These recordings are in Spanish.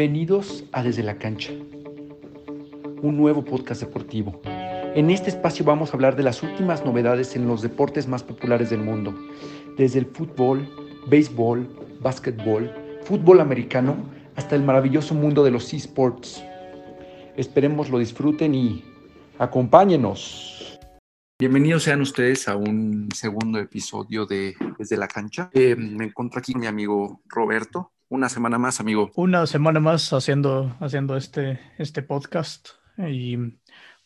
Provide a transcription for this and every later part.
Bienvenidos a Desde la Cancha, un nuevo podcast deportivo. En este espacio vamos a hablar de las últimas novedades en los deportes más populares del mundo, desde el fútbol, béisbol, básquetbol, fútbol americano, hasta el maravilloso mundo de los esports. Esperemos lo disfruten y acompáñenos. Bienvenidos sean ustedes a un segundo episodio de Desde la Cancha. Eh, me encuentro aquí con mi amigo Roberto. Una semana más, amigo. Una semana más haciendo, haciendo este, este podcast y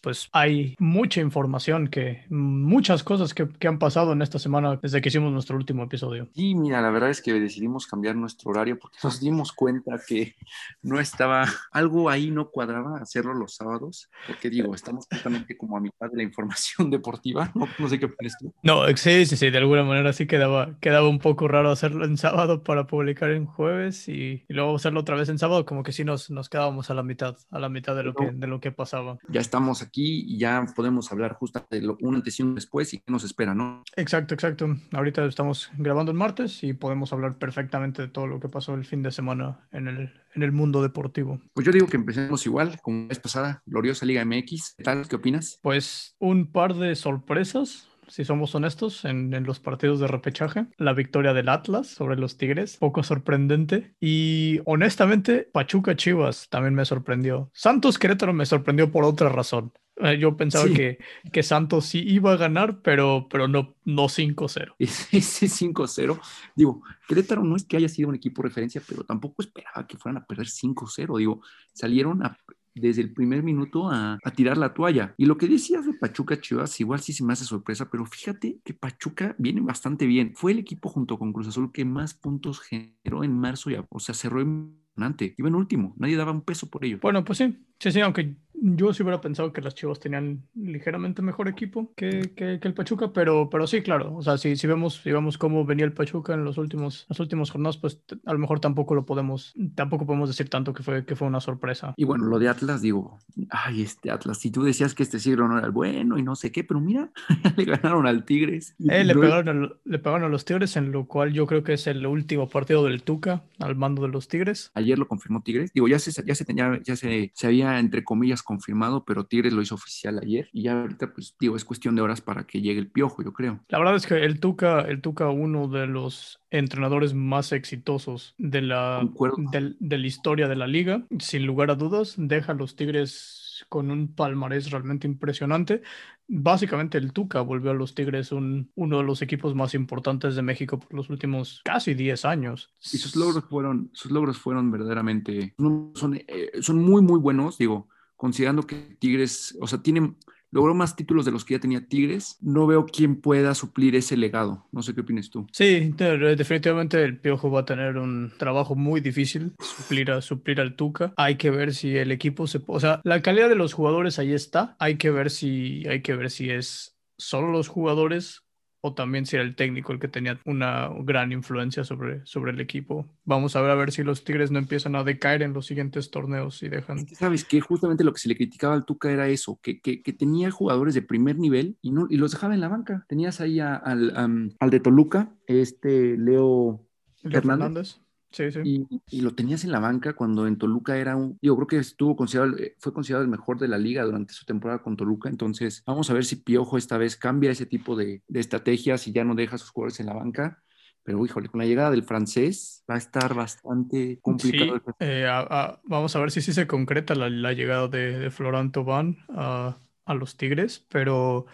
pues hay mucha información que, muchas cosas que, que, han pasado en esta semana desde que hicimos nuestro último episodio. Sí, mira, la verdad es que decidimos cambiar nuestro horario porque nos dimos cuenta que no estaba, algo ahí no cuadraba hacerlo los sábados, porque digo, estamos justamente como a mitad de la información deportiva, no, no sé qué opinas tú. No, sí, sí, sí, de alguna manera sí quedaba, quedaba un poco raro hacerlo en sábado para publicar en jueves y, y luego hacerlo otra vez en sábado, como que sí nos, nos quedábamos a la mitad, a la mitad de lo, que, de lo que pasaba. Ya estamos aquí aquí y ya podemos hablar justo de lo, un antes y un después y qué nos espera, ¿no? Exacto, exacto. Ahorita estamos grabando el martes y podemos hablar perfectamente de todo lo que pasó el fin de semana en el, en el mundo deportivo. Pues yo digo que empecemos igual, como la vez pasada, gloriosa Liga MX. ¿Qué tal? ¿Qué opinas? Pues un par de sorpresas si somos honestos, en, en, los partidos de repechaje. La victoria del Atlas sobre los Tigres, poco sorprendente. Y honestamente, Pachuca Chivas también me sorprendió. Santos Querétaro me sorprendió por otra razón. Eh, yo pensaba sí. que, que Santos sí iba a ganar, pero, pero no, no 5-0. Ese 5-0, digo, Querétaro no es que haya sido un equipo de referencia, pero tampoco esperaba que fueran a perder 5-0. Digo, salieron a, desde el primer minuto a, a, tirar la toalla. Y lo que decías de Pachuca Chivas, igual sí se me hace sorpresa, pero fíjate que Pachuca viene bastante bien. Fue el equipo junto con Cruz Azul que más puntos generó en marzo, ya, o sea, cerró en Iba en último, nadie daba un peso por ello. Bueno, pues sí, sí, sí, aunque yo sí hubiera pensado que las Chivas tenían ligeramente mejor equipo que, que, que, el Pachuca, pero, pero sí, claro, o sea, si, si, vemos, si vemos cómo venía el Pachuca en los últimos, las últimas jornadas, pues a lo mejor tampoco lo podemos, tampoco podemos decir tanto que fue, que fue una sorpresa. Y bueno, lo de Atlas, digo, ay, este Atlas, si tú decías que este siglo no era el bueno y no sé qué, pero mira, le ganaron al Tigres. Eh, le, pegaron a, le pegaron a los Tigres, en lo cual yo creo que es el último partido del Tuca al mando de los Tigres. Ayer lo confirmó Tigres, digo, ya se, ya se tenía, ya se, se había entre comillas confirmado, pero Tigres lo hizo oficial ayer y ya ahorita, pues digo, es cuestión de horas para que llegue el piojo, yo creo. La verdad es que el Tuca, el Tuca, uno de los entrenadores más exitosos de la, de, de la historia de la liga, sin lugar a dudas, deja a los Tigres con un palmarés realmente impresionante. Básicamente el Tuca volvió a los Tigres un, uno de los equipos más importantes de México por los últimos casi 10 años. Y sus logros fueron, sus logros fueron verdaderamente, son, eh, son muy, muy buenos, digo, considerando que Tigres, o sea, tienen, logró más títulos de los que ya tenía Tigres, no veo quién pueda suplir ese legado. No sé qué opinas tú. Sí, definitivamente el Piojo va a tener un trabajo muy difícil, suplir, a, suplir al Tuca. Hay que ver si el equipo se... O sea, la calidad de los jugadores ahí está. Hay que ver si, hay que ver si es solo los jugadores o también si era el técnico el que tenía una gran influencia sobre, sobre el equipo. Vamos a ver a ver si los Tigres no empiezan a decaer en los siguientes torneos y dejan... Es que sabes que justamente lo que se le criticaba al Tuca era eso, que, que, que tenía jugadores de primer nivel y, no, y los dejaba en la banca. Tenías ahí a, al, um, al de Toluca, este Leo, Leo Hernández. Fernández. Sí, sí. Y, y, lo tenías en la banca cuando en Toluca era un, yo creo que estuvo considerado, fue considerado el mejor de la liga durante su temporada con Toluca, entonces vamos a ver si Piojo esta vez cambia ese tipo de, de estrategias y ya no deja a sus jugadores en la banca, pero híjole, con la llegada del francés va a estar bastante complicado. Sí, eh, a, a, vamos a ver si sí se concreta la, la llegada de, de Florent Thauvin a, a los Tigres, pero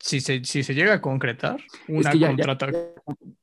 si se, si se llega a concretar una es que ya, contrata...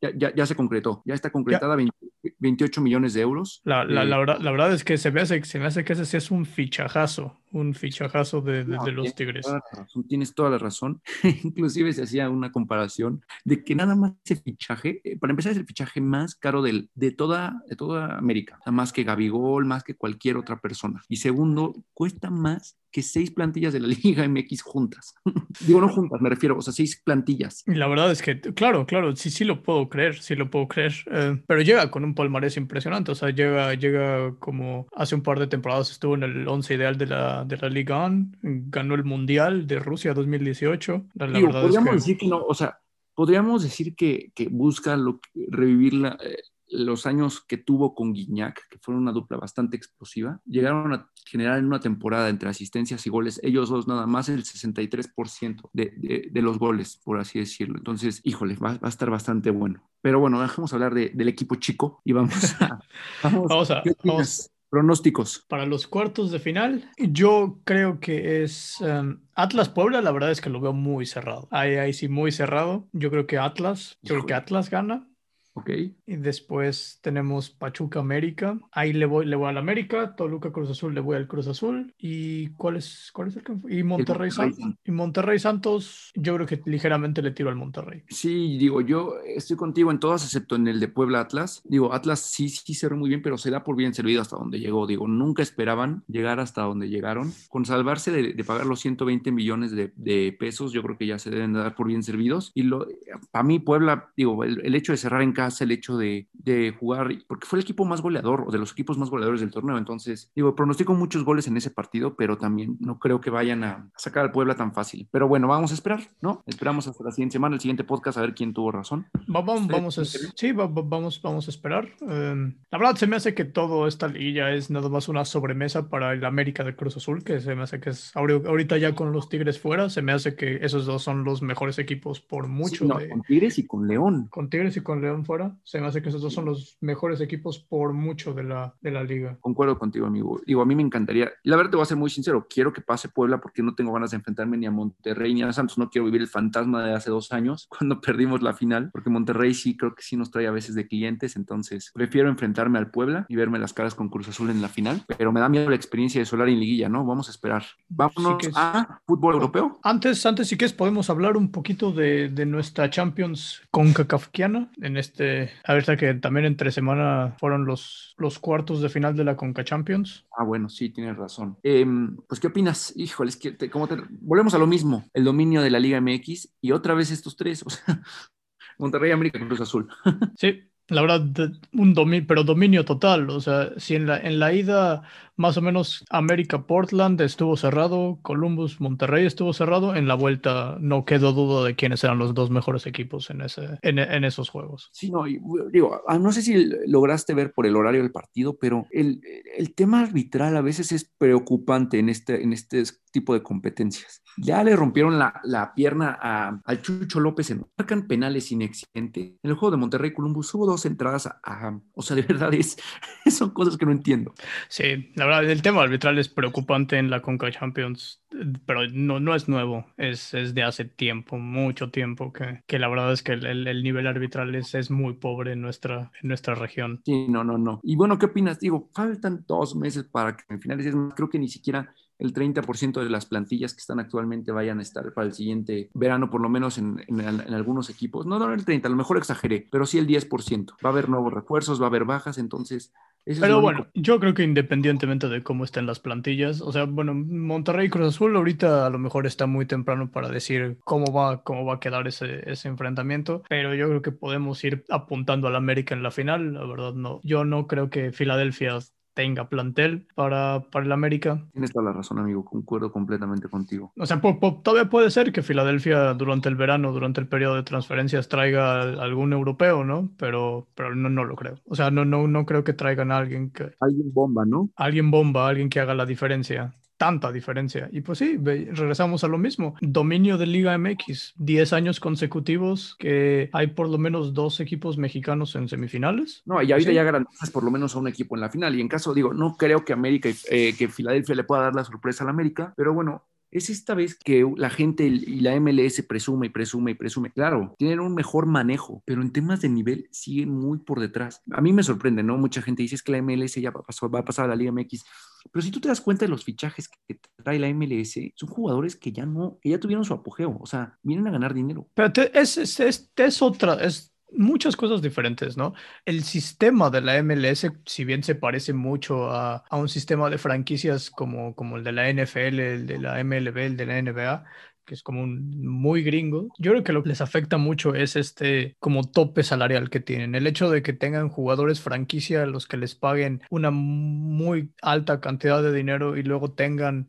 ya, ya, ya, se concretó, ya está concretada 20, 28 millones de euros. La, la, la, verdad, la, verdad, es que se me, hace, se me hace que ese sí es un fichajazo, un fichajazo de, de, no, de los Tigres. Toda razón, tienes toda la razón. Inclusive se hacía una comparación de que nada más ese fichaje, eh, para empezar es el fichaje más caro del, de, toda, de toda América, más que Gabigol, más que cualquier otra persona. Y segundo, cuesta más que seis plantillas de la Liga MX juntas. Digo, no juntas, me refiero, o sea, seis plantillas. Y la verdad es que, claro, claro, sí, sí lo puedo creer, sí lo puedo creer, eh, pero llega con un palmarés impresionante, o sea, llega, llega como hace un par de temporadas estuvo en el once ideal de la, de la Liga 1, ganó el Mundial de Rusia 2018. La, Digo, podríamos es que... decir que no, o sea, podríamos decir que, que busca lo, revivir la, eh, los años que tuvo con Guiñac, que fueron una dupla bastante explosiva, llegaron a generar en una temporada entre asistencias y goles, ellos dos nada más el 63% de, de, de, los goles, por así decirlo. Entonces, híjole, va, va a estar bastante bueno. Pero bueno, dejemos hablar de, del equipo chico y vamos a... Vamos, vamos a... Vamos. Pronósticos. Para los cuartos de final, yo creo que es um, Atlas Puebla, la verdad es que lo veo muy cerrado. Ahí, ahí sí, muy cerrado. Yo creo que Atlas, yo creo que Atlas gana. Ok. Y después tenemos Pachuca América. Ahí le voy, le voy al América. Toluca Cruz Azul, le voy al Cruz Azul. ¿Y cuál es, cuál es el que Y Monterrey, Santos. Y Monterrey Santos, yo creo que ligeramente le tiro al Monterrey. Sí, digo, yo estoy contigo en todas, excepto en el de Puebla Atlas. Digo, Atlas sí, sí cerró muy bien, pero se da por bien servido hasta donde llegó. Digo, nunca esperaban llegar hasta donde llegaron. Con salvarse de, de pagar los 120 millones de, de, pesos, yo creo que ya se deben dar por bien servidos. Y lo, para mí, Puebla, digo, el, el hecho de cerrar en casa, el hecho de, de, jugar, porque fue el equipo más goleador o de los equipos más goleadores del torneo. Entonces, digo, pronostico muchos goles en ese partido, pero también no creo que vayan a sacar al Puebla tan fácil. Pero bueno, vamos a esperar, ¿no? Esperamos hasta la siguiente semana, el siguiente podcast, a ver quién tuvo razón. Va, va, vamos, a, sí, va, vamos, vamos a esperar. Um, la verdad, se me hace que todo esta liguilla es nada más una sobremesa para el América de Cruz Azul, que se me hace que es ahorita ya con los Tigres fuera, se me hace que esos dos son los mejores equipos por mucho. Sí, no, de, con Tigres y con León. Con Tigres y con León fuera se me hace que esos dos son los mejores equipos por mucho de la, de la liga. Concuerdo contigo, amigo. Digo, a mí me encantaría, la verdad te voy a ser muy sincero, quiero que pase Puebla porque no tengo ganas de enfrentarme ni a Monterrey ni a Santos, no quiero vivir el fantasma de hace dos años cuando perdimos la final, porque Monterrey sí creo que sí nos trae a veces de clientes, entonces prefiero enfrentarme al Puebla y verme las caras con Cruz Azul en la final, pero me da miedo la experiencia de Solar en liguilla, ¿no? Vamos a esperar. Vámonos sí a fútbol europeo. Antes, antes si quieres podemos hablar un poquito de, de nuestra Champions con Cacafquiana en este, a ver, que también entre semana fueron los, los cuartos de final de la Conca Champions. Ah, bueno, sí, tienes razón. Eh, pues, ¿qué opinas? Híjole, es que te, como te, volvemos a lo mismo, el dominio de la Liga MX y otra vez estos tres, o sea, Monterrey, América, Cruz Azul. sí, la verdad, un dominio, pero dominio total. O sea, si en la, en la ida más o menos América Portland estuvo cerrado, Columbus Monterrey estuvo cerrado, en la vuelta no quedó duda de quiénes eran los dos mejores equipos en, ese, en, en esos juegos. Sí, no, y, digo, no sé si lograste ver por el horario del partido, pero el, el tema arbitral a veces es preocupante en este, en este tipo de competencias. Ya le rompieron la, la pierna a, al Chucho López en marcan penales inexistentes. En el juego de Monterrey Columbus hubo dos entradas a, a, o sea, de verdad es, son cosas que no entiendo. Sí, la verdad, el tema arbitral es preocupante en la Conca Champions, pero no, no es nuevo, es, es de hace tiempo, mucho tiempo, que, que la verdad es que el, el, nivel arbitral es, es muy pobre en nuestra, en nuestra región. Sí, no, no, no. Y bueno, ¿qué opinas? Digo, faltan dos meses para que en finales, creo que ni siquiera el 30% de las plantillas que están actualmente vayan a estar para el siguiente verano, por lo menos en, en, en, algunos equipos. No, no el 30, a lo mejor exageré, pero sí el 10%. Va a haber nuevos refuerzos, va a haber bajas, entonces... Pero bueno, único. yo creo que independientemente de cómo estén las plantillas, o sea, bueno, Monterrey y Cruz Azul ahorita a lo mejor está muy temprano para decir cómo va, cómo va a quedar ese, ese enfrentamiento, pero yo creo que podemos ir apuntando al América en la final, la verdad no. Yo no creo que Filadelfia tenga plantel para, para el América. Tienes toda la razón, amigo, concuerdo completamente contigo. O sea, po, po, todavía puede ser que Filadelfia durante el verano, durante el periodo de transferencias, traiga algún europeo, ¿no? Pero, pero no, no lo creo. O sea, no, no, no creo que traigan a alguien que... Alguien bomba, ¿no? Alguien bomba, alguien que haga la diferencia tanta diferencia. Y pues sí, regresamos a lo mismo. Dominio de Liga MX, 10 años consecutivos que hay por lo menos dos equipos mexicanos en semifinales. No, y ahorita sí. ya garantizas por lo menos a un equipo en la final. Y en caso, digo, no creo que América, eh, que Filadelfia le pueda dar la sorpresa al América, pero bueno, es esta vez que la gente y la MLS presume y presume y presume. Claro, tienen un mejor manejo, pero en temas de nivel siguen muy por detrás. A mí me sorprende, ¿no? Mucha gente dice es que la MLS ya va a pasar, a la Liga MX. Pero si tú te das cuenta de los fichajes que trae la MLS, son jugadores que ya no, que ya tuvieron su apogeo. O sea, vienen a ganar dinero. Pero te, es, es, es, es otra, es muchas cosas diferentes, ¿no? El sistema de la MLS, si bien se parece mucho a, a, un sistema de franquicias como, como el de la NFL, el de la MLB, el de la NBA, que es como un muy gringo, yo creo que lo que les afecta mucho es este como tope salarial que tienen. El hecho de que tengan jugadores franquicia a los que les paguen una muy alta cantidad de dinero y luego tengan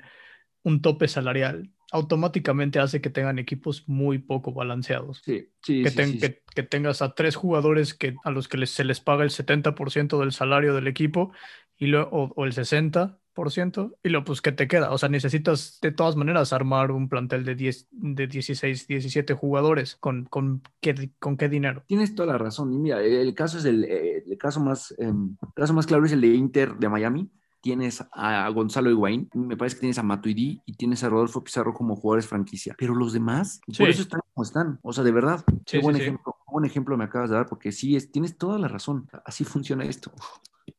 un tope salarial automáticamente hace que tengan equipos muy poco balanceados. Sí, sí, que, sí, ten- sí, que- que tengas a tres jugadores que, a los que les- se les paga el 70% del salario del equipo y lo, o, o el 60%, y lo pues que te queda. O sea, necesitas de todas maneras armar un plantel de, 10, de 16, 17 jugadores. ¿Con, con, qué, ¿Con qué dinero? Tienes toda la razón. Y mira, el caso es el, eh, el caso más, em, el caso más claro es el de Inter de Miami. Tienes a Gonzalo Higuaín, me parece que tienes a Matuidi y tienes a Rodolfo Pizarro como jugadores franquicia. Pero los demás, Sí. por eso están como están. O sea, de verdad, qué buen sí, ejemplo, buen ejemplo me acabas de dar, porque sí, es, tienes toda la razón. Así funciona esto.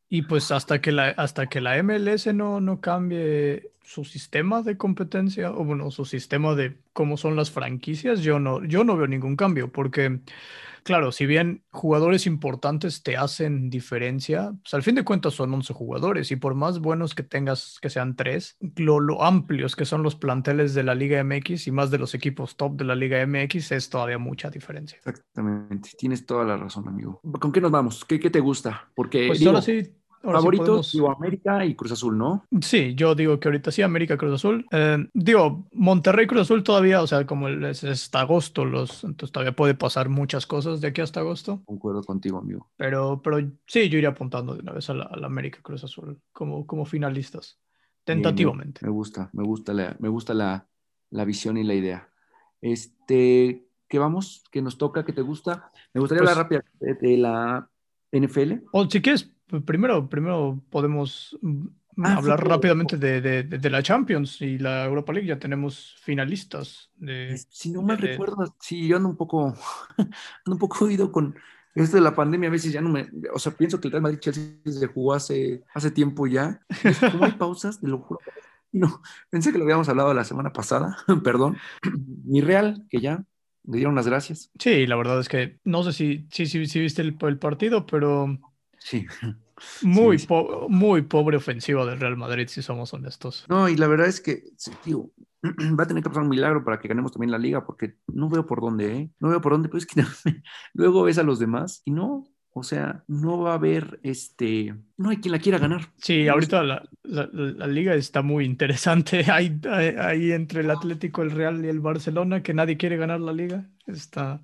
Y pues hasta que la, hasta que la MLS no, no cambie su sistema de competencia, o bueno, su sistema de cómo son las franquicias, yo no, yo no veo ningún cambio, porque, claro, si bien jugadores importantes te hacen diferencia, pues al fin de cuentas son 11 jugadores, y por más buenos que tengas que sean tres, lo, lo amplios que son los planteles de la Liga MX y más de los equipos top de la Liga MX, es todavía mucha diferencia. Exactamente, tienes toda la razón, amigo. ¿Con qué nos vamos? ¿Qué, qué te gusta? Porque Pues digo, ahora sí. Ahora sí favoritos, podemos- digo, América y Cruz Azul, ¿no? Sí, yo digo que ahorita sí, América Cruz Azul. Eh, digo, Monterrey Cruz Azul todavía, o sea, como es, hasta agosto, los, entonces todavía puede pasar muchas cosas de aquí hasta agosto. Concuerdo contigo, amigo. Pero, pero sí, yo iría apuntando de una vez a la, a la América Cruz Azul como, como finalistas, tentativamente. Me gusta, me gusta la, me gusta la, la visión y la idea. Este, ¿qué vamos? ¿Qué nos toca? ¿Qué te gusta? Me gustaría Pues- hablar rápido de, la NFL. O si quieres, primero, primero podemos mm, Ah, hablar fútbol. rápidamente de, de- de- la Champions y la Europa League. Ya tenemos finalistas de... Si no de- recuerdo, sí, yo ando un poco, ando un poco oído con esto de la pandemia. A veces ya no me, o sea, pienso que el Real Madrid Chelsea se jugó hace, hace tiempo ya. ¿Cómo hay pausas? Te lo juro. No, pensé que lo habíamos hablado la semana pasada, perdón. Mi Real, que ya le dieron las gracias. Sí, la verdad es que no sé si, si, si, si viste el, el partido, pero Sí. muy, sí. po- muy pobre ofensiva del Real Madrid, si somos honestos. No, y la verdad es que, digo, va a tener que pasar un milagro para que ganemos también la liga, porque no veo por dónde, ¿eh? No veo por dónde, pero es que luego ves a los demás y no, o sea, no va a haber, este, no hay quien la quiera ganar. Sí, ahorita la, la- la liga está muy interesante. Hay, hay, hay entre el Atlético, el Real y el Barcelona que nadie quiere ganar la liga. Está...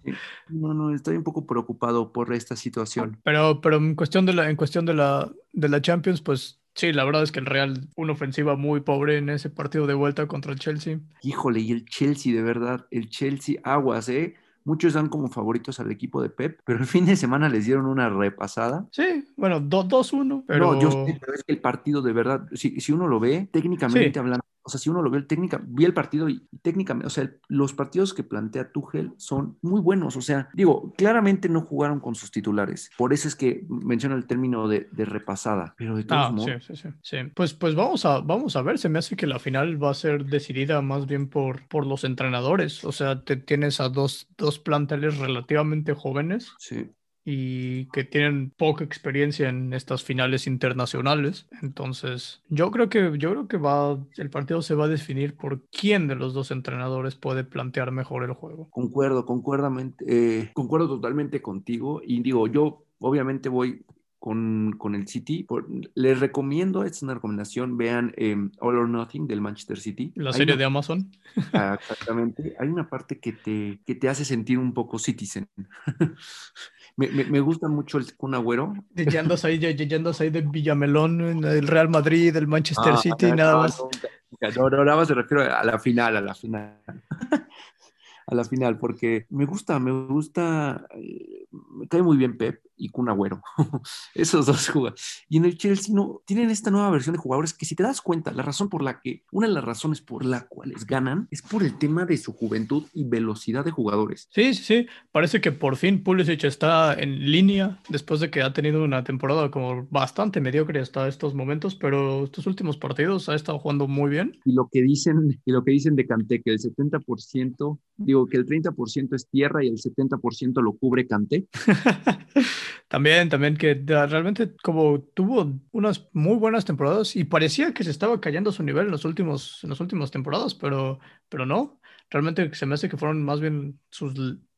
No, no, estoy un poco preocupado por esta situación. Pero, pero en cuestión de la, en cuestión de la, de la Champions, pues sí, la verdad es que el Real, una ofensiva muy pobre en ese partido de vuelta contra el Chelsea. Híjole, y el Chelsea, de verdad, el Chelsea, aguas, ¿eh? Muchos dan como favoritos al equipo de Pep, pero el fin de semana les dieron una repasada. Sí, bueno, do- 2-1, pero... No, yo sé, pero es que el partido de verdad, si, si uno lo ve, técnicamente Sí. hablando, o sea, si uno lo ve, el técnica, vi el partido y técnicamente, o sea, el- los partidos que plantea Tuchel son muy buenos, o sea, digo, claramente no jugaron con sus titulares, por eso es que menciono el término de, de repasada, pero de todos Ah, sí, modos, sí, sí, sí. Pues, pues vamos a, vamos a ver, se me hace que la final va a ser decidida más bien por, por los entrenadores. O sea, te tienes a dos, dos planteles relativamente jóvenes sí, y que tienen poca experiencia en estas finales internacionales. Entonces, yo creo que, yo creo que va, el partido se va a definir por quién de los dos entrenadores puede plantear mejor el juego. concuerdo, concuerdamente, eh, concuerdo totalmente contigo y digo, yo obviamente voy con, con el City, por- les recomiendo, es una recomendación, vean eh, All or Nothing del Manchester City. La serie una- de Amazon. Ah, exactamente. Hay una parte que te, que te hace sentir un poco citizen. me, me- me gusta mucho el Kun Agüero. Ya andas ahí, ya, ya andas ahí de Villamelón, en el Real Madrid, del Manchester Ah, City, no, nada más. No, no, no, nada más me refiero a la final, a la final. A la final, porque me gusta, me gusta, eh, me cae muy bien Pep y Kun Agüero. Esos dos jugadores. Y en el Chelsea no, tienen esta nueva versión de jugadores que si te das cuenta, la razón por la que, una de las razones por la cuales ganan es por el tema de su juventud y velocidad de jugadores. Sí, sí, sí. Parece que por fin Pulisic está en línea después de que ha tenido una temporada como bastante mediocre hasta estos momentos, pero estos últimos partidos ha estado jugando muy bien. y lo que dicen y lo que dicen de Canté que el 70%, digo que el 30% es tierra y el 70% lo cubre Canté. También, también que realmente como tuvo unas muy buenas temporadas y parecía que se estaba cayendo su nivel en los últimos, en las últimas temporadas, pero, pero no. Realmente se me hace que fueron más bien sus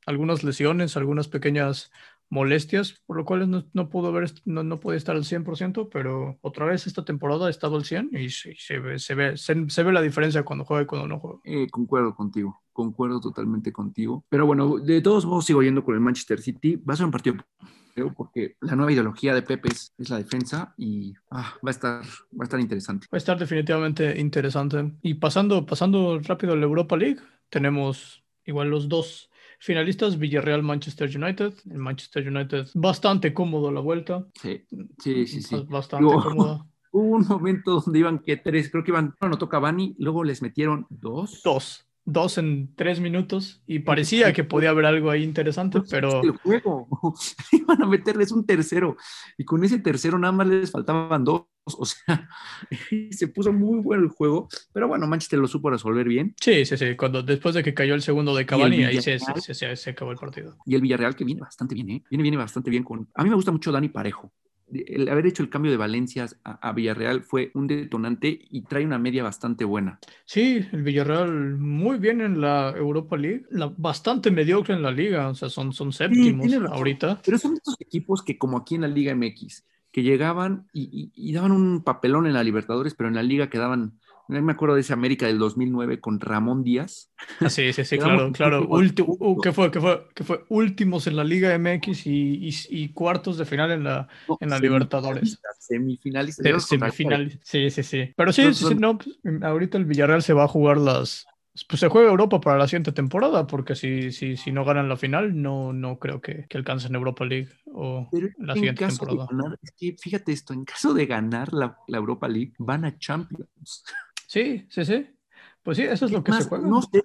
algunas lesiones, algunas pequeñas molestias, por lo cual no, no pudo ver, no, no puede estar al 100%, pero otra vez esta temporada ha estado al 100 y se, ve, se, ve, se, ve la diferencia cuando juega y cuando no juega. Eh, concuerdo contigo, concuerdo totalmente contigo. Pero bueno, de todos modos sigo yendo con el Manchester City. Va a ser un partido creo, porque la nueva ideología de Pepe es, la defensa y ah, va, a estar, va a estar interesante. Va a estar definitivamente interesante. Y pasando, pasando rápido a la Europa League, tenemos igual los dos finalistas, Villarreal, Manchester United. El Manchester United bastante cómodo la vuelta. Sí, sí, sí. sí. Bastante cómodo. Hubo un momento donde iban que tres, creo que iban, no, no toca Bani, luego les metieron dos. Dos dos en tres minutos y parecía que podía haber algo ahí interesante, pero... El juego, iban a meterles un tercero y con ese tercero nada más les faltaban dos, o sea, se puso muy bueno el juego, pero bueno, Manchester lo supo resolver bien. Sí, sí, sí, cuando después de que cayó el segundo de Cavani, ahí se, se, se, acabó el partido. Y el Villarreal que viene bastante bien, ¿eh? Viene, viene bastante bien con... A mí me gusta mucho Dani Parejo el haber hecho el cambio de Valencia a, Villarreal fue un detonante y trae una media bastante buena. Sí, el Villarreal muy bien en la Europa League, bastante mediocre en la liga, o sea, son, son séptimos ahorita. Pero son estos equipos que como aquí en la Liga MX, que llegaban y daban un papelón en la Libertadores, pero en la liga quedaban me acuerdo de ese América del 2009 con Ramón Díaz. Ah, sí, sí, sí, claro, claro. Uh, ¿qué, fue, qué, fue, ¿Qué fue? Últimos en la Liga MX y, y, cuartos de final en la, en la Libertadores. Semifinalistas. semifinalistas. Sí, sí, sí. Pero sí, sí, sí, no, pues, ahorita el Villarreal se va a jugar las, pues se juega Europa para la siguiente temporada, porque si, si, si no ganan la final, no, no creo que, que alcancen Europa League o la siguiente temporada. es que fíjate esto, en caso de ganar la, la Europa League, van a Champions. Sí, sí, sí. Pues sí, eso es lo que se juega. No sé,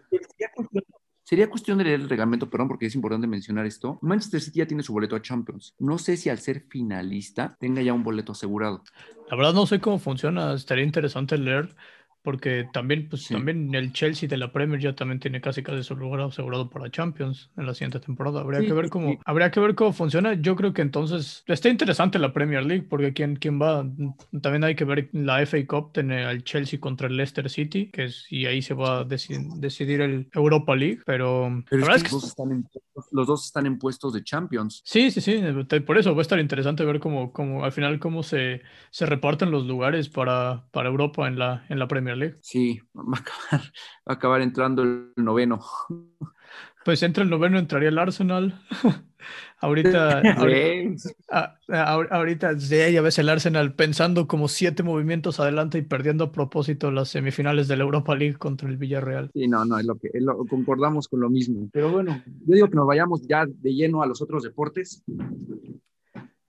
sería cuestión, de leer el reglamento, perdón, porque es importante mencionar esto. Manchester City ya tiene su boleto a Champions. No sé si al ser finalista tenga ya un boleto asegurado. La verdad no sé cómo funciona. Estaría interesante leer porque también, pues, también el Chelsea de la Premier ya también tiene casi casi su lugar asegurado para Champions en la siguiente temporada. Habría que ver cómo, habría que ver cómo funciona. Yo creo que entonces está interesante la Premier League, porque quién, quién va, también hay que ver la FA Cup tiene al Chelsea contra el Leicester City, que es, y ahí se va a decidir el Europa League, pero, la verdad es que, los, dos están en, los dos están en puestos de Champions. Sí, sí, sí, por eso va a estar interesante ver cómo, cómo al final cómo se, se reparten los lugares para, para Europa en la, en la Premier League. Sí, va a acabar, va a acabar entrando el noveno. Pues entra el noveno, entraría el Arsenal. ahorita, ahorita, ya ves el Arsenal pensando como siete movimientos adelante y perdiendo a propósito las semifinales de la Europa League contra el Villarreal. Sí, no, no, es lo que concordamos con lo mismo. Pero bueno, yo digo que nos vayamos ya de lleno a los otros deportes.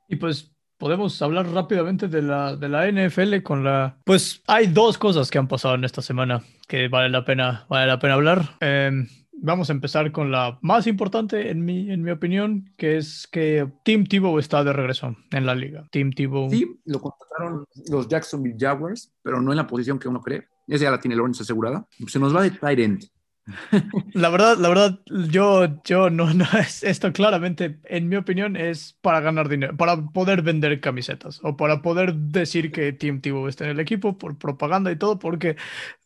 Y pues podemos hablar rápidamente de la, de la NFL con la... Pues hay dos cosas que han pasado en esta semana que vale la pena, vale la pena hablar. Em, vamos a empezar con la más importante en mi, en mi opinión, que es que Tim Tebow está de regreso en la liga. Tim Tebow. Sí, lo contrataron los Jacksonville Jaguars, pero no en la posición que uno cree. Esa ya la tiene Lawrence asegurada. Se nos va de tight end. La verdad, la verdad, yo, yo no, no es esto claramente, en mi opinión, es para ganar dinero, para poder vender camisetas o para poder decir que Team Tebow está en el equipo por propaganda y todo, porque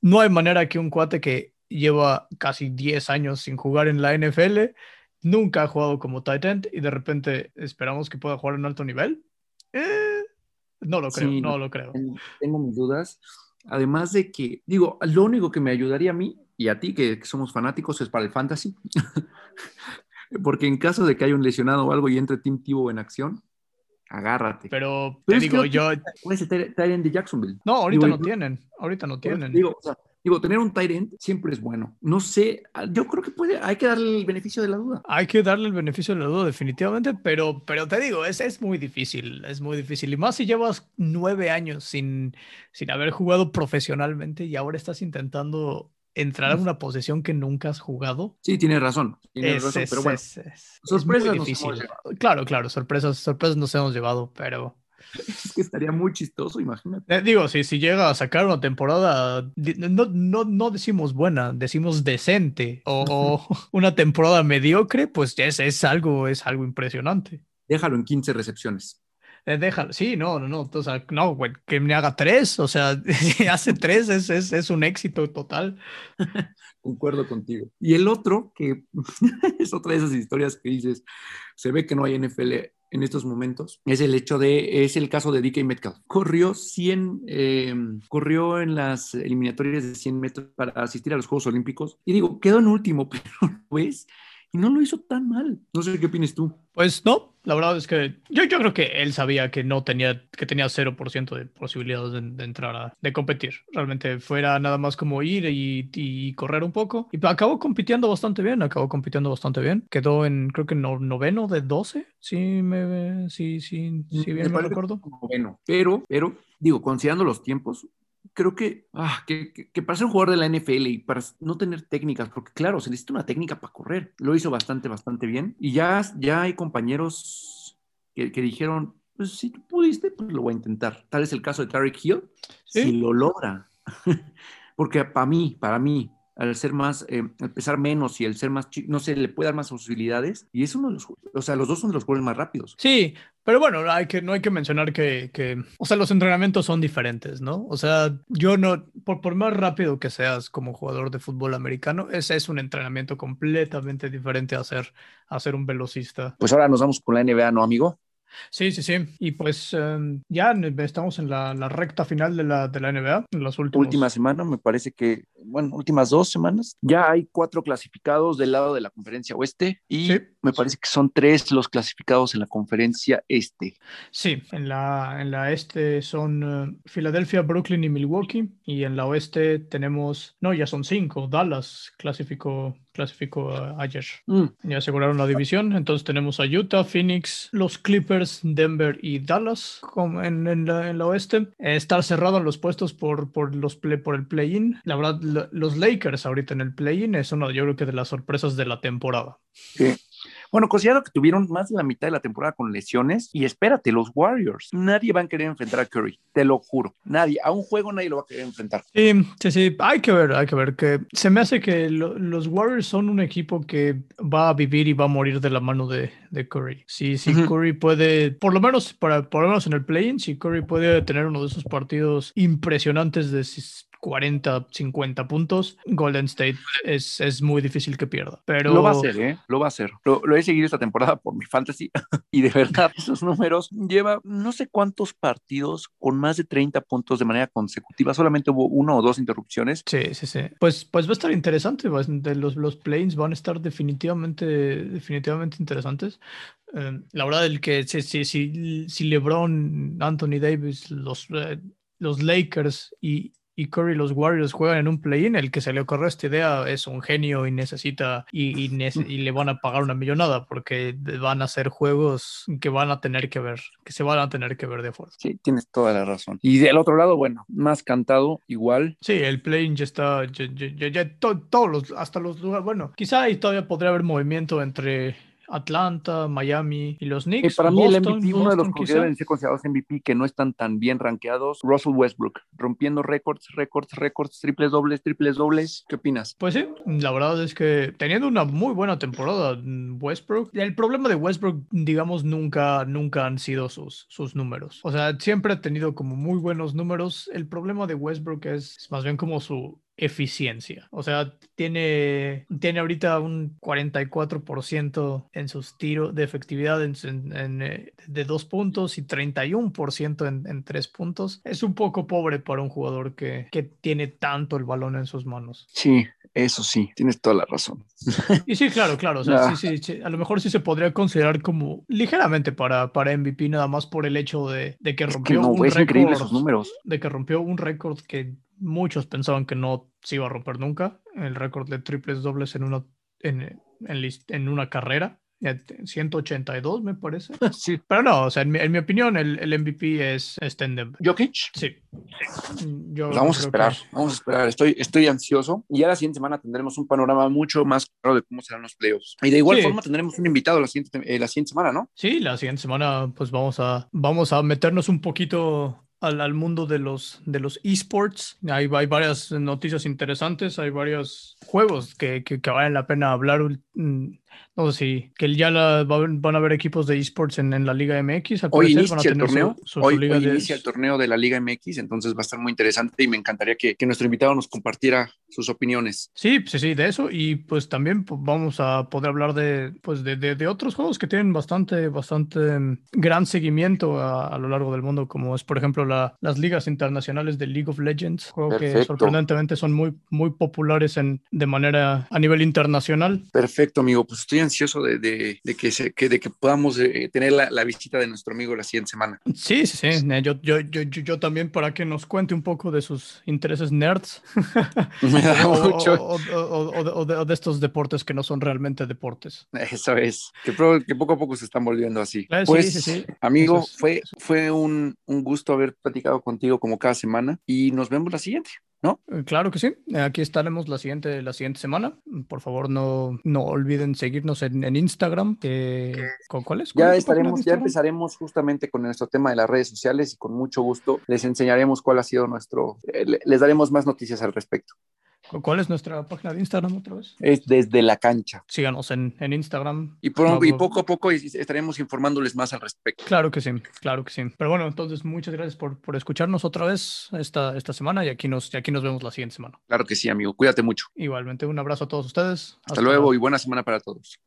no hay manera que un cuate que lleva casi 10 años sin jugar en la NFL, nunca ha jugado como tight end y de repente esperamos que pueda jugar en alto nivel. Eh, no lo creo, no lo creo. Tengo mis dudas. Además de que, digo, lo único que me ayudaría a mí y a ti, que, somos fanáticos, es para el fantasy. Porque en caso de que haya un lesionado o algo y entre Team Tivo en acción, agárrate. Pero, te digo, yo. Puede ser Tyrant de Jacksonville. No, ahorita no tienen. Ahorita no tienen. Digo, digo, tener un Tyrant siempre es bueno. No sé, yo creo que puede, hay que darle el beneficio de la duda. Hay que darle el beneficio de la duda, definitivamente, pero, pero te digo, es, es muy difícil, es muy difícil. Y más si llevas nueve años sin, sin haber jugado profesionalmente y ahora estás intentando entrar a una posición que nunca has jugado. Sí, tienes razón. Tienes razón pero bueno, sorpresas difícil. Claro, claro, sorpresas, sorpresas nos hemos llevado, pero es que estaría muy chistoso, imagínate. Eh, digo, si, si llega a sacar una temporada, no, no, no decimos buena, decimos decente o, una temporada mediocre, pues es, es, algo, es algo impresionante. Déjalo en 15 recepciones. Eh, déjalo, sí, no, no, no, o sea, no, güey, que me haga tres, o sea, si hace tres es, es, es un éxito total. Concuerdo contigo. Y el otro, que es otra de esas historias que dices, se ve que no hay NFL en estos momentos, es el hecho de, es el caso de DK Metcalf. Corrió 100, eh, corrió en las eliminatorias de 100 metros para asistir a los Juegos Olímpicos. Y digo, quedó en último, pero pues y no lo hizo tan mal. No sé qué opinas tú. Pues no, la verdad es que yo, yo creo que él sabía que no tenía, que tenía 0% de posibilidades de, entrar a, de competir. Realmente fuera nada más como ir y, correr un poco. Y acabó compitiendo bastante bien, acabó compitiendo bastante bien. Quedó en, creo que no, noveno de 12, si me, si, si, si bien me, me recuerdo. Noveno, pero, pero, digo, considerando los tiempos, creo que, ah, que, que, para ser un jugador de la NFL y para no tener técnicas, porque claro, se necesita una técnica para correr, lo hizo bastante, bastante bien. Y ya, ya hay compañeros que, que dijeron, pues si tú pudiste, pues lo voy a intentar. Tal es el caso de Tarek Hill, si lo logra. porque para mí, para mí, al ser más, eh, al pesar menos y al ser más no sé, le puede dar más posibilidades. Y es uno de los, o sea, los dos son de los jugadores más rápidos. Sí, pero bueno, hay que, no hay que mencionar que, que, o sea, los entrenamientos son diferentes, ¿no? O sea, yo no, por, por más rápido que seas como jugador de fútbol americano, ese es un entrenamiento completamente diferente a ser, a ser un velocista. Pues ahora nos vamos con la NBA, ¿no, amigo? Sí, sí, sí. Y pues em, ya estamos en la, recta final de la, de la NBA. En las últimas... Última semana, me parece que, bueno, últimas dos semanas. Ya hay cuatro clasificados del lado de la conferencia oeste y me parece que son tres los clasificados en la conferencia este. Sí, en la, en la este son uh, Filadelfia, Brooklyn y Milwaukee. Y en la oeste tenemos, no, ya son cinco. Dallas clasificó clasificó ayer. Mm. Ya aseguraron la división. Entonces tenemos a Utah, Phoenix, los Clippers, Denver y Dallas en, en, la, en la, oeste. estar cerrado en los puestos por, por, los play, por el play-in. La verdad, los Lakers ahorita en el play-in es uno, yo creo que de las sorpresas de la temporada. Sí. Bueno, considero que tuvieron más de la mitad de la temporada con lesiones y espérate, los Warriors, nadie va a querer enfrentar a Curry, te lo juro, nadie, a un juego nadie lo va a querer enfrentar. Sí, sí, sí, hay que ver, hay que ver, que se me hace que los Warriors son un equipo que va a vivir y va a morir de la mano de, de Curry. Si, si Curry puede, por lo menos, para, por lo menos en el play-in, si Curry puede tener uno de esos partidos impresionantes de 40, 50 puntos, Golden State es, es muy difícil que pierda. Pero... Lo va a hacer, ¿eh? Lo va a hacer. Lo, he seguido esta temporada por mi fantasy y de verdad esos números lleva no sé cuántos partidos con más de 30 puntos de manera consecutiva. Solamente hubo uno o dos interrupciones. Sí, sí, sí. Pues, pues va a estar interesante. Los, los planes van a estar definitivamente, definitivamente interesantes. Eh, la verdad, el que si, si, si, si LeBron, Anthony Davis, los, eh, los Lakers y, y Curry los Warriors juegan en un play-in, el que se le ocurrió esta idea es un genio y necesita y, y, le van a pagar una millonada porque van a ser juegos que van a tener que ver, que se van a tener que ver de fuerza. Sí, tienes toda la razón. Y del otro lado, bueno, más cantado, igual. Sí, el play-in ya está, ya, todos los, hasta los lugares, bueno, quizá ahí todavía podría haber movimiento entre Atlanta, Miami y los eh, Knicks. para mí el MVP, uno de los que deben ser considerados MVP que no están tan bien rankeados, Russell Westbrook, rompiendo récords, récords, récords, triples dobles, triples dobles. ¿Qué opinas? Pues sí, la verdad es que teniendo una muy buena temporada Westbrook, el problema de Westbrook, digamos, nunca, nunca han sido sus, sus números. O sea, siempre ha tenido como muy buenos números. El problema de Westbrook es más bien como su eficiencia. O sea, tiene, tiene ahorita un 44% en sus tiros de efectividad en, eh, de dos puntos y 31% en, en tres puntos. Es un poco pobre para un jugador que, que tiene tanto el balón en sus manos. Sí, eso sí, tienes toda la razón. Y sí, claro, claro. O sea, sí, sí, a lo mejor sí se podría considerar como ligeramente para, para MVP, nada más por el hecho de, de que rompió un récord. números. De que rompió un récord que muchos pensaban que no se iba a romper nunca, el récord de triples dobles en una, en, en, una carrera. 182 me parece. Sí. Pero no, o sea, en mi, en mi opinión el, el, MVP es, es ¿Jokic? Sí. Yo vamos a esperar, vamos a esperar. Estoy, estoy ansioso y ya la siguiente semana tendremos un panorama mucho más claro de cómo serán los playoffs. Y de igual forma tendremos un invitado la siguiente, eh, la siguiente semana, ¿no? Sí, la siguiente semana pues vamos a, vamos a meternos un poquito al, al, mundo de los, de los esports. Hay, hay varias noticias interesantes, hay varios juegos que, que, que valen la pena hablar. No sé si que ya van a haber equipos de esports en, la Liga MX. Hoy inicia el torneo. hoy, inicia el torneo de la Liga MX, entonces va a estar muy interesante y me encantaría que, nuestro invitado nos compartiera sus opiniones. Sí, sí, sí, de eso. Y pues también pues, vamos a poder hablar de, pues, de, otros juegos que tienen bastante, bastante mm, gran seguimiento a, lo largo del mundo, como es, por ejemplo, las ligas internacionales de League of Legends, juego que sorprendentemente son muy, muy populares en, de manera a nivel internacional. Perfecto, amigo. Pues estoy ansioso de, de, que, se, que, de que podamos eh, tener la, la, visita de nuestro amigo la siguiente semana. Sí, sí, sí. Yo, yo, yo, yo, también para que nos cuente un poco de sus intereses nerds. Me da o, mucho. O, de, de, estos deportes que no son realmente deportes. Eso es. Que, que poco a poco se están volviendo así. pues, sí, sí, amigo, fue, fue un, un gusto haber platicado contigo como cada semana y nos vemos la siguiente. ¿No? Eh, claro que sí. Aquí estaremos la siguiente, la siguiente semana. Por favor, no, no olviden seguirnos en, Instagram. ¿Con cuáles? Ya estaremos, ya empezaremos justamente con nuestro tema de las redes sociales y con mucho gusto les enseñaremos cuál ha sido nuestro, eh, les daremos más noticias al respecto. ¿Cuál es nuestra página de Instagram otra vez? Es desde la cancha. Síganos en, en Instagram. Y, y, poco a poco estaremos informándoles más al respecto. Claro que sí, claro que sí. Pero bueno, entonces muchas gracias por, por escucharnos otra vez esta, esta semana y aquí nos, y aquí nos vemos la siguiente semana. Claro que sí, amigo. Cuídate mucho. Igualmente, un abrazo a todos ustedes. Hasta, luego y buena semana para todos.